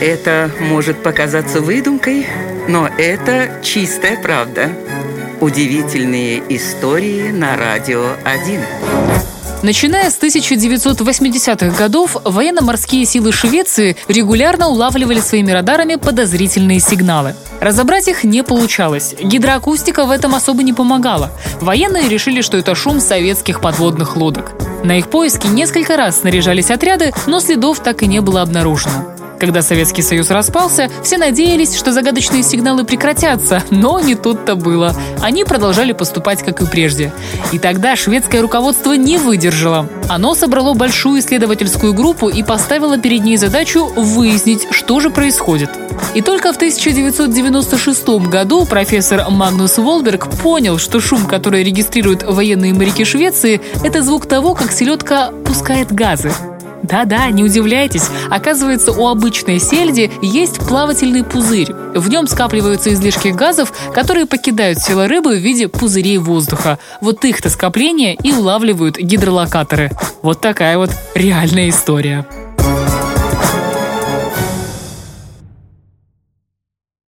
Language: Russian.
Это может показаться выдумкой, но это чистая правда. Удивительные истории на радио 1. Начиная с 1980-х годов, военно-морские силы Швеции регулярно улавливали своими радарами подозрительные сигналы. Разобрать их не получалось. Гидроакустика в этом особо не помогала. Военные решили, что это шум советских подводных лодок. На их поиски несколько раз снаряжались отряды, но следов так и не было обнаружено. Когда Советский Союз распался, все надеялись, что загадочные сигналы прекратятся, но не тут-то было. Они продолжали поступать, как и прежде. И тогда шведское руководство не выдержало. Оно собрало большую исследовательскую группу и поставило перед ней задачу выяснить, что же происходит. И только в 1996 году профессор Магнус Волберг понял, что шум, который регистрируют военные моряки Швеции, это звук того, как селедка пускает газы. Да-да, не удивляйтесь. Оказывается, у обычной сельди есть плавательный пузырь. В нем скапливаются излишки газов, которые покидают тело рыбы в виде пузырей воздуха. Вот их-то скопление и улавливают гидролокаторы. Вот такая вот реальная история.